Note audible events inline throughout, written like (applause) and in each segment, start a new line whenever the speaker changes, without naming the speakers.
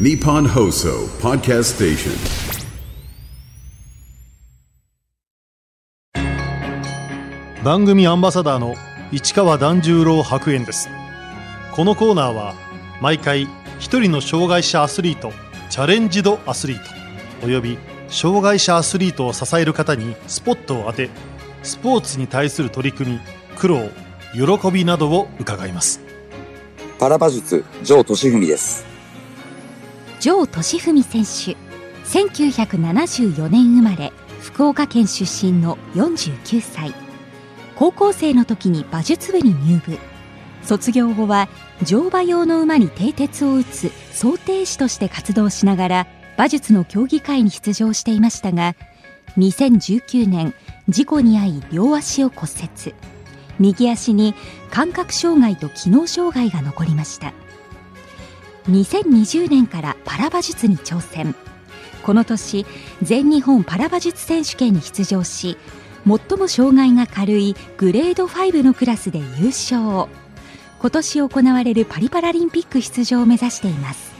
Nippon Hoso Podcast Station.
番組アンバサダーの市川團十郎白猿ですこのコーナーは毎回一人の障害者アスリートチャレンジドアスリートおよび障害者アスリートを支える方にスポットを当てスポーツに対する取り組み苦労喜びなどを伺います
パラ馬術、城俊文です。
城俊文選手。1974年生まれ福岡県出身の49歳。高校生の時に馬術部に入部。卒業後は乗馬用の馬に蹄鉄を打つ装蹄師として活動しながら馬術の競技会に出場していましたが2019年事故に遭い両足を骨折。右足に感覚障害と機能障害が残りました。2020年からパラ馬術に挑戦。この年全日本パラ馬術選手権に出場し最も障害が軽いグレード5のクラスで優勝。今年行われるパリパラリンピック出場を目指しています。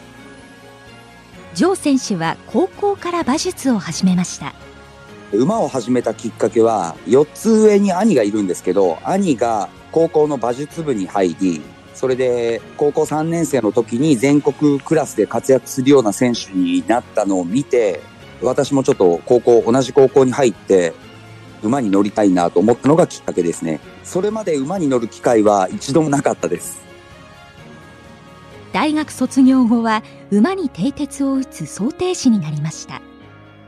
ジ選手は高校から馬術を始めました。
馬を始めたきっかけは、4つ上に兄がいるんですけど、兄が高校の馬術部に入り、それで高校3年生の時に全国クラスで活躍するような選手になったのを見て、私もちょっと高校、同じ高校に入って、馬に乗りたいなと思ったのがきっかけですね。それまで馬に乗る機会は一度もなかったです。
大学卒業後は馬に蹄鉄を打つ装蹄師になりました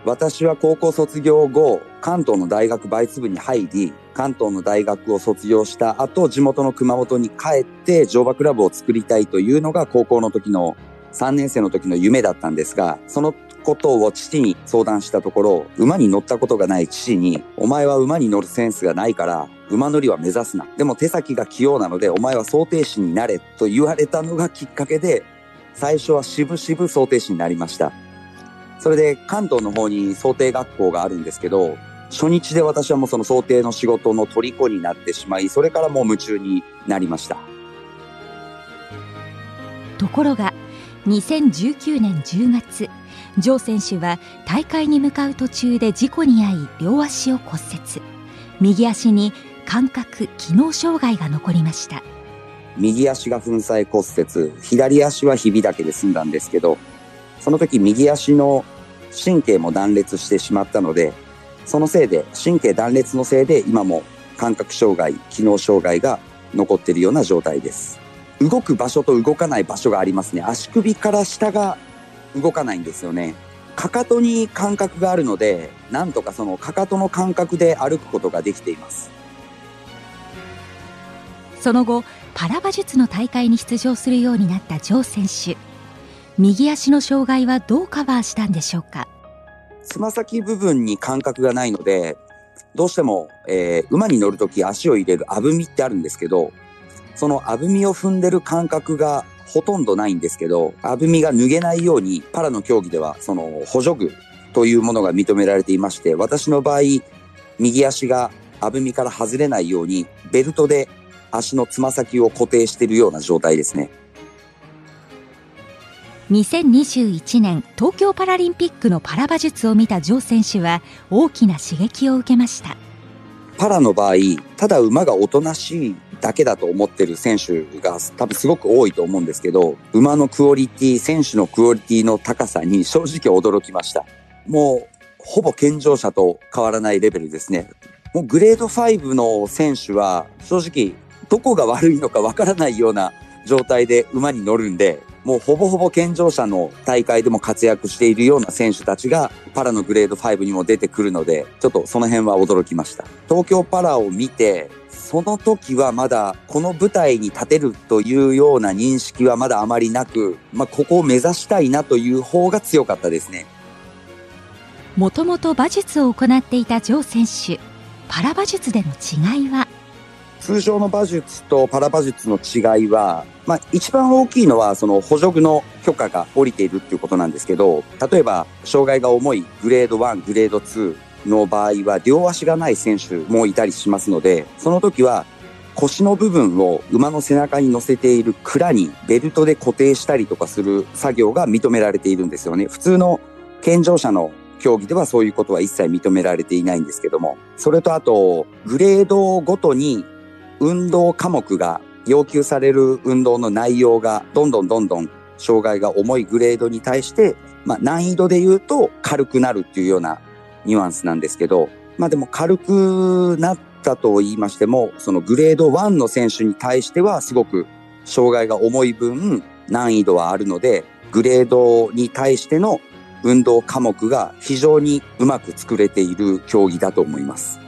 私は高校卒業後、関東の大学馬術部に入り、関東の大学を卒業した後、地元の熊本に帰って乗馬クラブを作りたいというのが高校の時の3年生の時の夢だったんですが、そのことを父に相談したところ、馬に乗ったことがない父に、お前は馬に乗るセンスがないから、馬乗りは目指すな。でも手先が器用なので、お前は想定士になれと言われたのがきっかけで、最初は渋々想定士になりました。それで関東の方に想定学校があるんですけど、初日で私はもうその想定の仕事の虜になってしまい、それからもう夢中になりました。
ところが2019年10月ジョー選手は大会に向かう途中で事故に遭い両足を骨折右足に感覚機能障害が残りました
右足が粉砕骨折、左足はひびだけで済んだんですけど、その時右足の神経も断裂してしまったので、そのせいで、神経断裂のせいで今も感覚障害、機能障害が残っているような状態です。動く場所と動かない場所がありますね。足首から下が動かないんですよね。かかとに感覚があるので、なんとかそのかかとの感覚で歩くことができています。
その後パラ馬術の大会に出場するようになったジョー選手右足の障害はどうカバーしたんでしょうか？
つま先部分に感覚がないので、どうしても、えー馬に乗るとき足を入れるあぶみってあるんですけど、そのあぶみを踏んでる感覚がほとんどないんですけど、あぶみが脱げないように、パラの競技では、その補助具というものが認められていまして、私の場合、右足があぶみから外れないように、ベルトで足のつま先を固定しているような状態ですね。
2021年東京パラリンピックのパラ馬術を見たジョー選手は大きな刺激を受けました
パラの場合、ただ馬がおとなしいだけだと思ってる選手が多分すごく多いと思うんですけど、馬のクオリティ、選手のクオリティの高さに正直驚きました。もう、ほぼ健常者と変わらないレベルですね。もうグレード5の選手は正直どこが悪いのかわからないような状態で馬に乗るんで、もうほぼほぼ健常者の大会でも活躍しているような選手たちがパラのグレード5にも出てくるので、ちょっとその辺は驚きました。東京パラを見て、その時はまだこの舞台に立てるというような認識はまだあまりなく、まあ、ここを目指したいなという方が強かったですね。
もともと馬術を行っていたジョー選手パラ馬術での違いは？
通常の馬術とパラ馬術の違いは、まあ、一番大きいのは、その補助具の許可が下りているっていうことなんですけど、例えば、障害が重いグレード1、グレード2の場合は、両足がない選手もいたりしますので、その時は、腰の部分を馬の背中に乗せている蔵にベルトで固定したりとかする作業が認められているんですよね。普通の健常者の競技ではそういうことは一切認められていないんですけども、それとあと、グレードごとに運動科目が要求される運動の内容がどんどんどんどん障害が重いグレードに対して、まあ難易度で言うと軽くなるっていうようなニュアンスなんですけど、まあでも軽くなったと言いましても、そのグレード1の選手に対してはすごく障害が重い分難易度はあるので、グレードに対しての運動科目が非常にうまく作れている競技だと思います。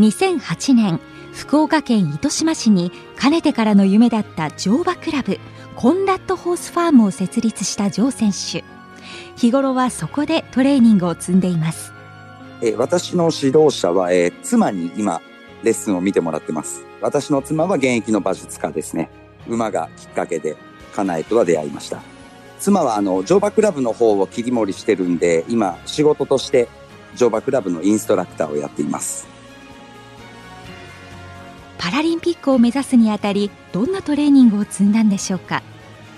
2008年、福岡県糸島市にかねてからの夢だった乗馬クラブコンラッドホースファームを設立したジョー選手。日頃はそこでトレーニングを積んでいます。
え私の指導者は、え、妻に今レッスンを見てもらってます。私の妻は現役の馬術家ですね。馬がきっかけで家内とは出会いました。妻はあの乗馬クラブの方を切り盛りしてるんで今仕事として乗馬クラブのインストラクターをやっています。
パラリンピックを目指すにあたりどんなトレーニングを積んだんでしょうか？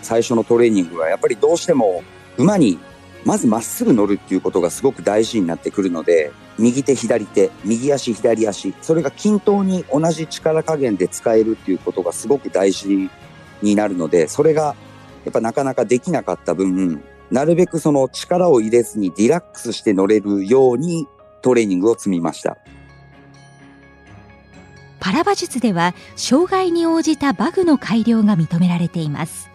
最初のトレーニングはやっぱりどうしても馬にまずまっすぐ乗るっていうことがすごく大事になってくるので右手左手右足左足それが均等に同じ力加減で使えるっていうことがすごく大事になるのでそれがやっぱなかなかできなかった分なるべくその力を入れずにリラックスして乗れるようにトレーニングを積みました。
パラ馬術では障害に応じたバグの改良が認められています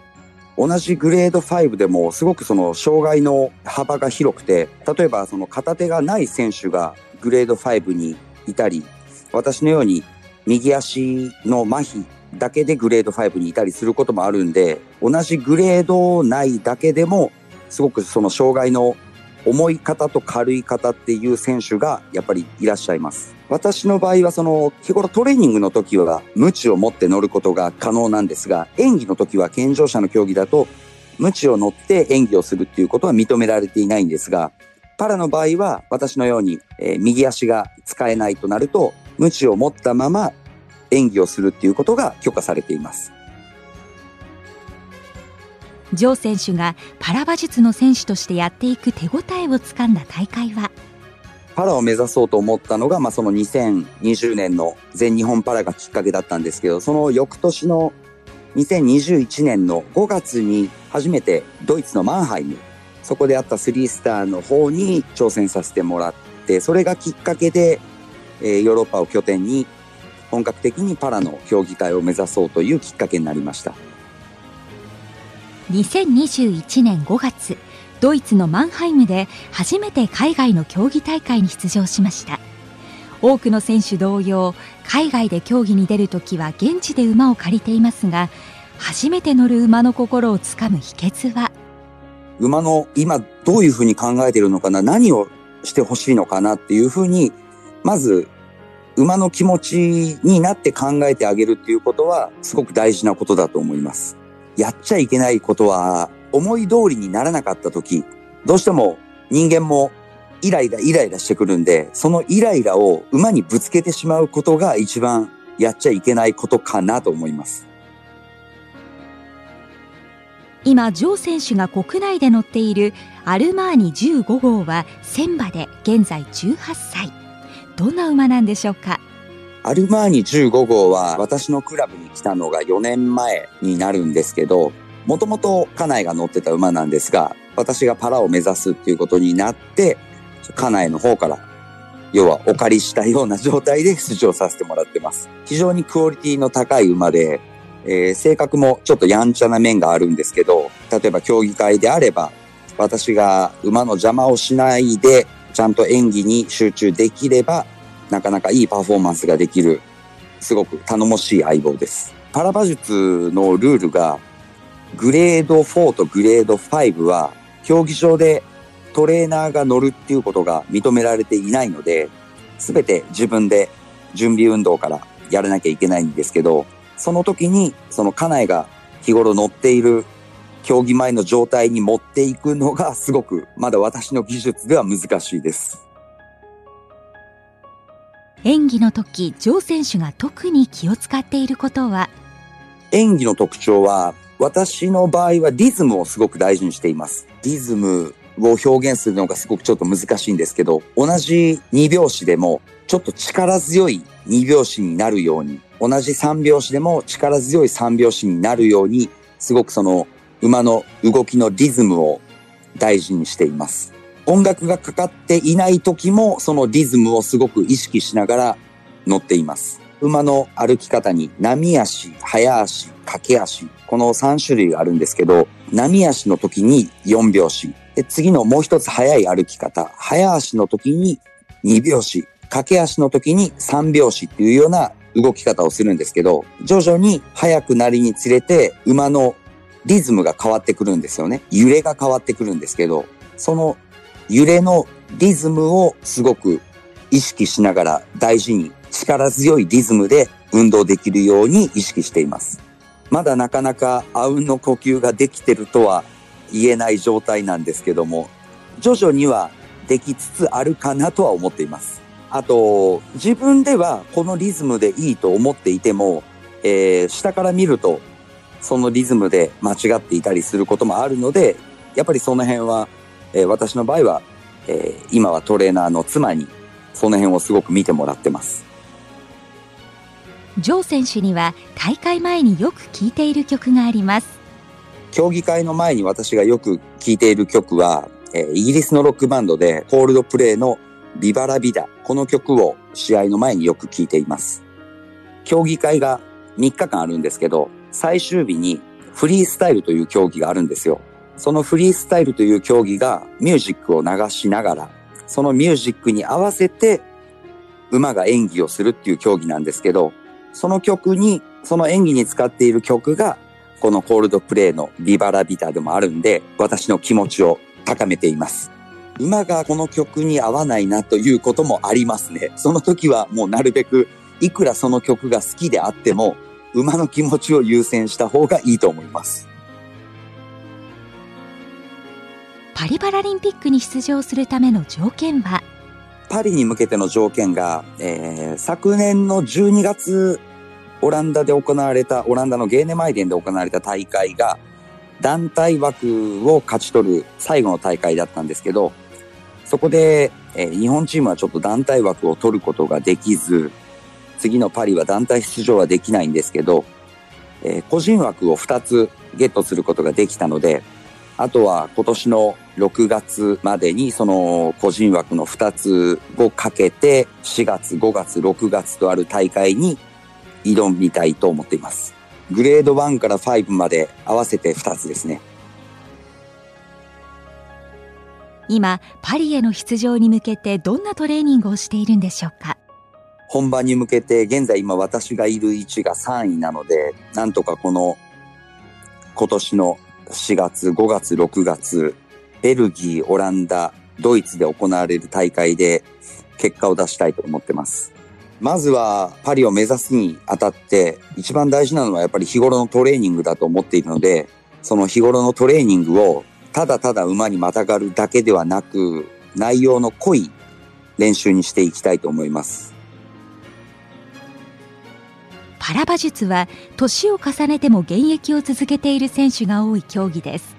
同じグレード5でもすごくその障害の幅が広くて例えばその片手がない選手がグレード5にいたり私のように右足の麻痺だけでグレード5にいたりすることもあるんで同じグレード内だけでもすごくその障害の重い方と軽い方っていう選手がやっぱりいらっしゃいます。私の場合はその日頃トレーニングの時は無知を持って乗ることが可能なんですが、演技の時は健常者の競技だと無知を乗って演技をするっていうことは認められていないんですが、パラの場合は私のように、えー、右足が使えないとなると、無知を持ったまま演技をするっていうことが許可されています。
ジョー選手がパラ馬術の選手としてやっていく手応えをつかんだ大会は
パラを目指そうと思ったのが、まあ、その2020年の全日本パラがきっかけだったんですけど、その翌年の2021年の5月に初めてドイツのマンハイム、そこであった3スターの方に挑戦させてもらって、それがきっかけで、えー、ヨーロッパを拠点に本格的にパラの競技会を目指そうというきっかけになりました。
2021年5月ドイツのマンハイムで初めて海外の競技大会に出場しました多くの選手同様海外で競技に出るときは現地で馬を借りていますが初めて乗る馬の心をつかむ秘訣は？
馬の今どういうふうに考えているのかな何をしてほしいのかなっていうふうにまず馬の気持ちになって考えてあげるっていうことはすごく大事なことだと思います。やっちゃいけないことは思い通りにならなかった時、どうしても人間もイライライライラしてくるんで、そのイライラを馬にぶつけてしまうことが一番やっちゃいけないことかなと思います。
今、ジョー選手が国内で乗っているアルマーニ15号は1000馬で現在18歳。どんな馬なんでしょうか？
アルマーニ15号は私のクラブに来たのが4年前になるんですけど、もともと家内が乗ってた馬なんですが、私がパラを目指すっていうことになって、家内の方から、要はお借りしたような状態で (laughs) 出場させてもらってます。非常にクオリティの高い馬で、えー、性格もちょっとやんちゃな面があるんですけど、例えば競技会であれば、私が馬の邪魔をしないで、ちゃんと演技に集中できれば、なかなかいいパフォーマンスができる、すごく頼もしい相棒です。パラ馬術のルールが、グレード4とグレード5は、競技場でトレーナーが乗るっていうことが認められていないので、すべて自分で準備運動からやらなきゃいけないんですけど、その時に、その家内が日頃乗っている競技前の状態に持っていくのがすごくまだ私の技術では難しいです。
演技の時ジョー選手が特に気を使っていることは？
演技の特徴は、私の場合はリズムをすごく大事にしています。リズムを表現するのがすごくちょっと難しいんですけど、同じ2拍子でもちょっと力強い2拍子になるように、同じ3拍子でも力強い3拍子になるように、すごくその馬の動きのリズムを大事にしています。音楽がかかっていない時もそのリズムをすごく意識しながら乗っています。馬の歩き方に波足、早足、駆け足、この3種類があるんですけど、波足の時に4拍子、で次のもう一つ早い歩き方、早足の時に2拍子、駆け足の時に3拍子っていうような動き方をするんですけど、徐々に速くなりにつれて馬のリズムが変わってくるんですよね。揺れが変わってくるんですけど、その揺れのリズムをすごく意識しながら大事に力強いリズムで運動できるように意識しています。まだなかなかあうんの呼吸ができてるとは言えない状態なんですけども、徐々にはできつつあるかなとは思っています。あと、自分ではこのリズムでいいと思っていても、えー下から見るとそのリズムで間違っていたりすることもあるので、やっぱりその辺は、えー私の場合は、えー今はトレーナーの妻にその辺をすごく見てもらってます。
ジョー選手には大会前によく聴いている曲があります
競技会の前に私がよく聴いている曲は、えイギリスのロックバンドでコールドプレイのビバラビダ。この曲を試合の前によく聴いています。競技会が3日間あるんですけど、最終日にフリースタイルという競技があるんですよ。そのフリースタイルという競技がミュージックを流しながら、そのミュージックに合わせて馬が演技をするっていう競技なんですけど、その曲に、その演技に使っている曲がこのコールドプレイのビバラビタでもあるんで、私の気持ちを高めています。馬がこの曲に合わないなということもありますね。その時はもうなるべく、いくらその曲が好きであっても、馬の気持ちを優先した方がいいと思います。
パリパラリンピックに出場するための条件は
パリに向けての条件が、えー昨年の12月、オランダで行われた、オランダのゲーネマイデンで行われた大会が、団体枠を勝ち取る最後の大会だったんですけど、そこで、えー日本チームはちょっと団体枠を取ることができず、次のパリは団体出場はできないんですけど、えー個人枠を2つゲットすることができたので、あとは今年の6月までにその個人枠の2つをかけて4月、5月、6月とある大会に挑みたいと思っています。グレード1から5まで合わせて2つですね。
今パリへの出場に向けてどんなトレーニングをしているんでしょうか？
本番に向けて現在今私がいる位置が3位なので、なんとかこの今年の4月、5月、6月、ベルギー、オランダ、ドイツで行われる大会で結果を出したいと思ってます。まずはパリを目指すにあたって一番大事なのはやっぱり日頃のトレーニングだと思っているので、その日頃のトレーニングをただただ馬にまたがるだけではなく、内容の濃い練習にしていきたいと思います。
パラ馬術は年を重ねても現役を続けている選手が多い競技です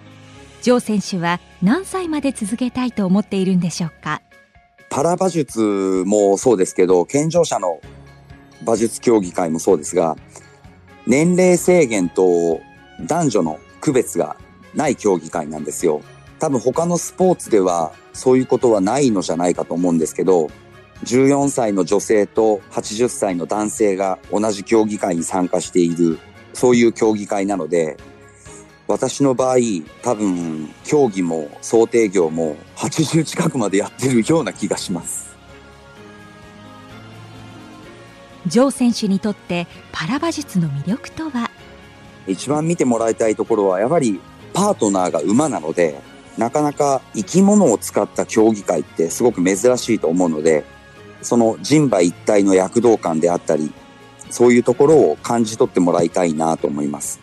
ジョー選手は何歳まで続けたいと思っているんでしょうか？
パラ馬術もそうですけど、健常者の馬術競技会もそうですが、年齢制限と男女の区別がない競技会なんですよ。多分他のスポーツではそういうことはないのじゃないかと思うんですけど、14歳の女性と80歳の男性が同じ競技会に参加している、そういう競技会なので、私の場合、多分、競技も想定業も80近くまでやってるような気がします。
ジョー選手にとってパラ馬術の魅力とは？
一番見てもらいたいところは、やはりパートナーが馬なので、なかなか生き物を使った競技会ってすごく珍しいと思うので、その人馬一体の躍動感であったり、そういうところを感じ取ってもらいたいなと思います。